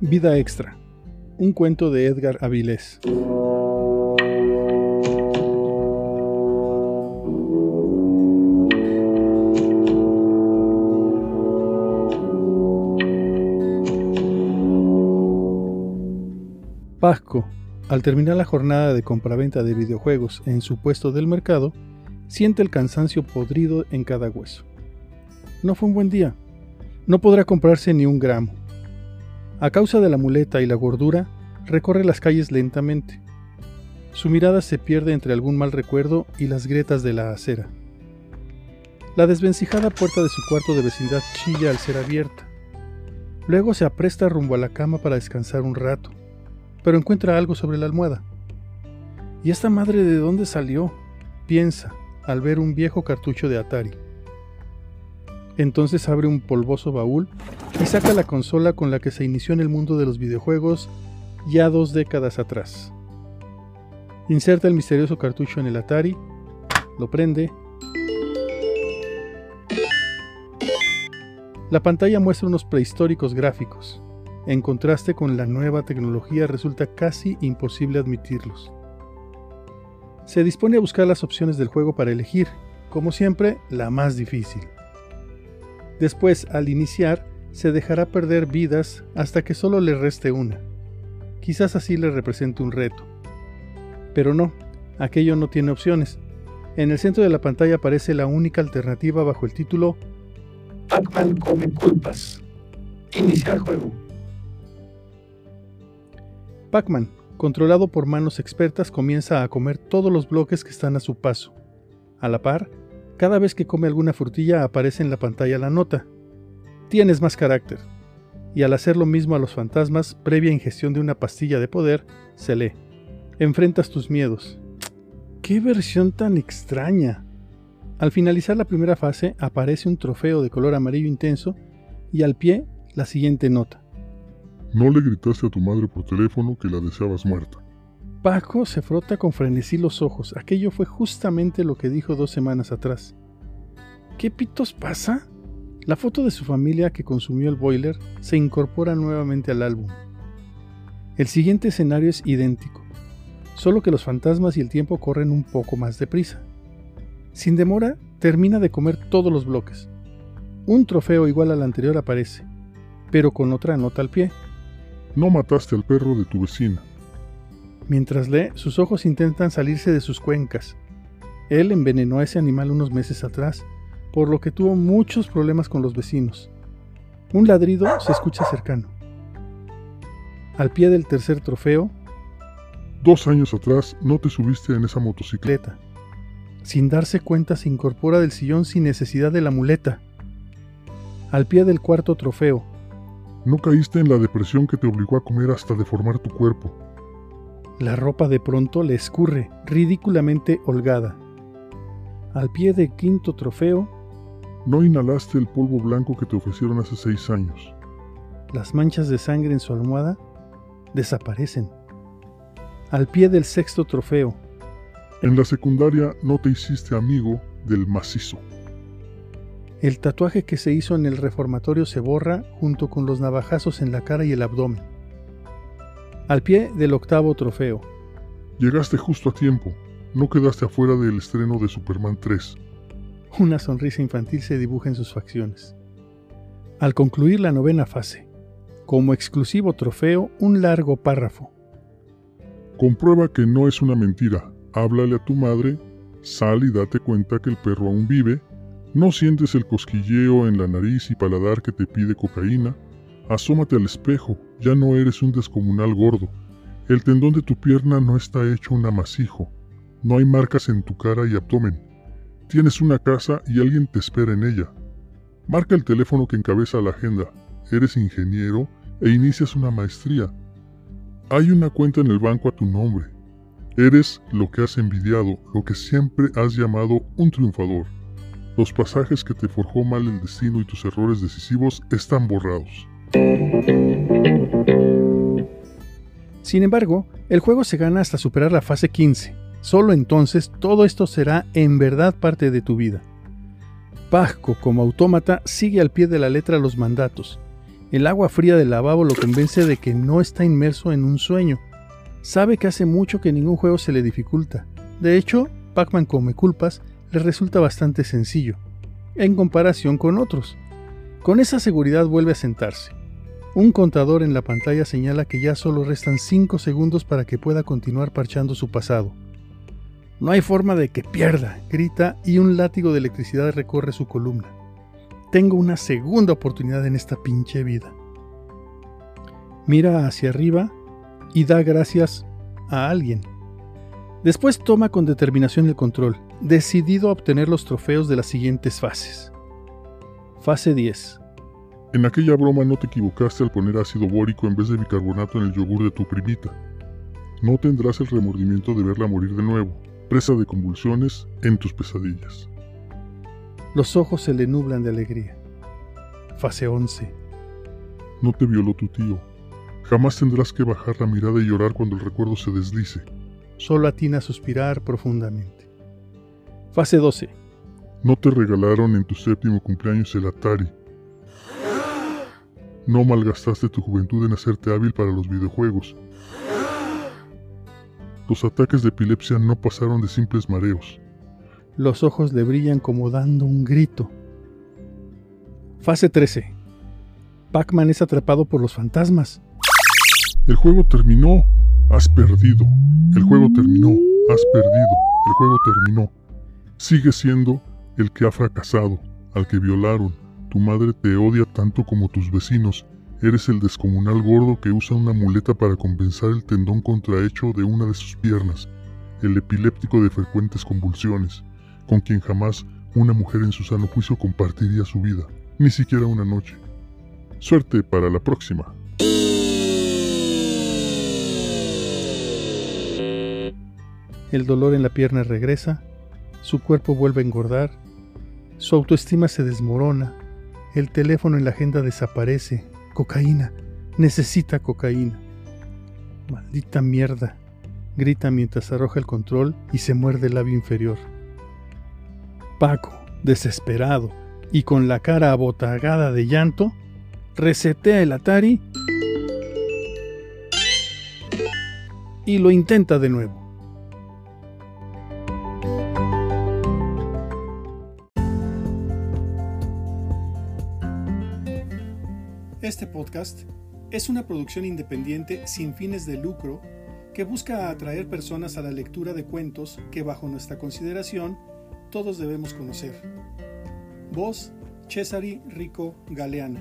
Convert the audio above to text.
Vida Extra, un cuento de Edgar Avilés. Pasco, al terminar la jornada de compraventa de videojuegos en su puesto del mercado, siente el cansancio podrido en cada hueso. No fue un buen día. No podrá comprarse ni un gramo. A causa de la muleta y la gordura, recorre las calles lentamente. Su mirada se pierde entre algún mal recuerdo y las grietas de la acera. La desvencijada puerta de su cuarto de vecindad chilla al ser abierta. Luego se apresta rumbo a la cama para descansar un rato, pero encuentra algo sobre la almohada. ¿Y esta madre de dónde salió? piensa al ver un viejo cartucho de Atari. Entonces abre un polvoso baúl y saca la consola con la que se inició en el mundo de los videojuegos ya dos décadas atrás. Inserta el misterioso cartucho en el Atari, lo prende. La pantalla muestra unos prehistóricos gráficos. En contraste con la nueva tecnología resulta casi imposible admitirlos. Se dispone a buscar las opciones del juego para elegir, como siempre, la más difícil. Después, al iniciar, se dejará perder vidas hasta que solo le reste una. Quizás así le represente un reto. Pero no, aquello no tiene opciones. En el centro de la pantalla aparece la única alternativa bajo el título Pac-Man come culpas. Iniciar juego. Pac-Man, controlado por manos expertas, comienza a comer todos los bloques que están a su paso. A la par, cada vez que come alguna frutilla aparece en la pantalla la nota. Tienes más carácter. Y al hacer lo mismo a los fantasmas, previa ingestión de una pastilla de poder, se lee. Enfrentas tus miedos. ¡Qué versión tan extraña! Al finalizar la primera fase aparece un trofeo de color amarillo intenso y al pie la siguiente nota. No le gritaste a tu madre por teléfono que la deseabas muerta. Paco se frota con frenesí los ojos. Aquello fue justamente lo que dijo dos semanas atrás. ¿Qué pitos pasa? La foto de su familia que consumió el boiler se incorpora nuevamente al álbum. El siguiente escenario es idéntico, solo que los fantasmas y el tiempo corren un poco más deprisa. Sin demora, termina de comer todos los bloques. Un trofeo igual al anterior aparece, pero con otra nota al pie. No mataste al perro de tu vecina. Mientras lee, sus ojos intentan salirse de sus cuencas. Él envenenó a ese animal unos meses atrás, por lo que tuvo muchos problemas con los vecinos. Un ladrido se escucha cercano. Al pie del tercer trofeo, Dos años atrás no te subiste en esa motocicleta. Sin darse cuenta se incorpora del sillón sin necesidad de la muleta. Al pie del cuarto trofeo, No caíste en la depresión que te obligó a comer hasta deformar tu cuerpo. La ropa de pronto le escurre, ridículamente holgada. Al pie del quinto trofeo, No inhalaste el polvo blanco que te ofrecieron hace seis años. las manchas de sangre en su almohada desaparecen. Al pie del sexto trofeo, En la secundaria no te hiciste amigo del macizo. el tatuaje que se hizo en el reformatorio se borra junto con los navajazos en la cara y el abdomen. Al pie del octavo trofeo, Llegaste justo a tiempo. No quedaste afuera del estreno de Superman 3. una sonrisa infantil se dibuja en sus facciones. Al concluir la novena fase, como exclusivo trofeo, un largo párrafo. Comprueba que no es una mentira. Háblale a tu madre, sal y date cuenta que el perro aún vive. No sientes el cosquilleo en la nariz y paladar que te pide cocaína. Asómate al espejo, ya no eres un descomunal gordo. El tendón de tu pierna no está hecho un amasijo. No hay marcas en tu cara y abdomen. Tienes una casa y alguien te espera en ella. Marca el teléfono que encabeza la agenda. Eres ingeniero e inicias una maestría. Hay una cuenta en el banco a tu nombre. Eres lo que has envidiado, lo que siempre has llamado un triunfador. Los pasajes que te forjó mal el destino y tus errores decisivos están borrados. Sin embargo, el juego se gana hasta superar la fase 15. Solo entonces todo esto será en verdad parte de tu vida. Pasco, como autómata, sigue al pie de la letra los mandatos, El agua fría del lavabo lo convence de que no está inmerso en un sueño. Sabe que hace mucho que ningún juego se le dificulta. De hecho, Pac-Man Come Culpas le resulta bastante sencillo, en comparación con otros. Con esa seguridad vuelve a sentarse. Un contador en la pantalla señala que ya solo restan 5 segundos para que pueda continuar parchando su pasado. No hay forma de que pierda, grita y un látigo de electricidad recorre su columna. Tengo una segunda oportunidad en esta pinche vida. Mira hacia arriba y da gracias a alguien. Después toma con determinación el control, decidido a obtener los trofeos de las siguientes fases. Fase 10. En aquella broma no te equivocaste al poner ácido bórico en vez de bicarbonato en el yogur de tu primita. No tendrás el remordimiento de verla morir de nuevo, presa de convulsiones en tus pesadillas. Los ojos se le nublan de alegría. Fase 11. No te violó tu tío. Jamás tendrás que bajar la mirada y llorar cuando el recuerdo se deslice. Solo atina a suspirar profundamente. Fase 12. No te regalaron en tu séptimo cumpleaños el Atari. No malgastaste tu juventud en hacerte hábil para los videojuegos. Los ataques de epilepsia no pasaron de simples mareos. Los ojos le brillan como dando un grito. Fase 13. Pac-Man es atrapado por los fantasmas. El juego terminó. Has perdido. El juego terminó. Has perdido. El juego terminó. Sigue siendo el que ha fracasado, al que violaron. Tu madre te odia tanto como tus vecinos. Eres el descomunal gordo que usa una muleta para compensar el tendón contrahecho de una de sus piernas. El epiléptico de frecuentes convulsiones, con quien jamás una mujer en su sano juicio compartiría su vida, ni siquiera una noche. Suerte para la próxima. El dolor en la pierna regresa, su cuerpo vuelve a engordar, su autoestima se desmorona, el teléfono en la agenda desaparece, cocaína, necesita cocaína. Maldita mierda, grita mientras arroja el control y se muerde el labio inferior. Paco, desesperado y con la cara abotagada de llanto, resetea el Atari y lo intenta de nuevo. Este podcast es una producción independiente sin fines de lucro que busca atraer personas a la lectura de cuentos que bajo nuestra consideración todos debemos conocer. Voz Cesari Rico Galeano.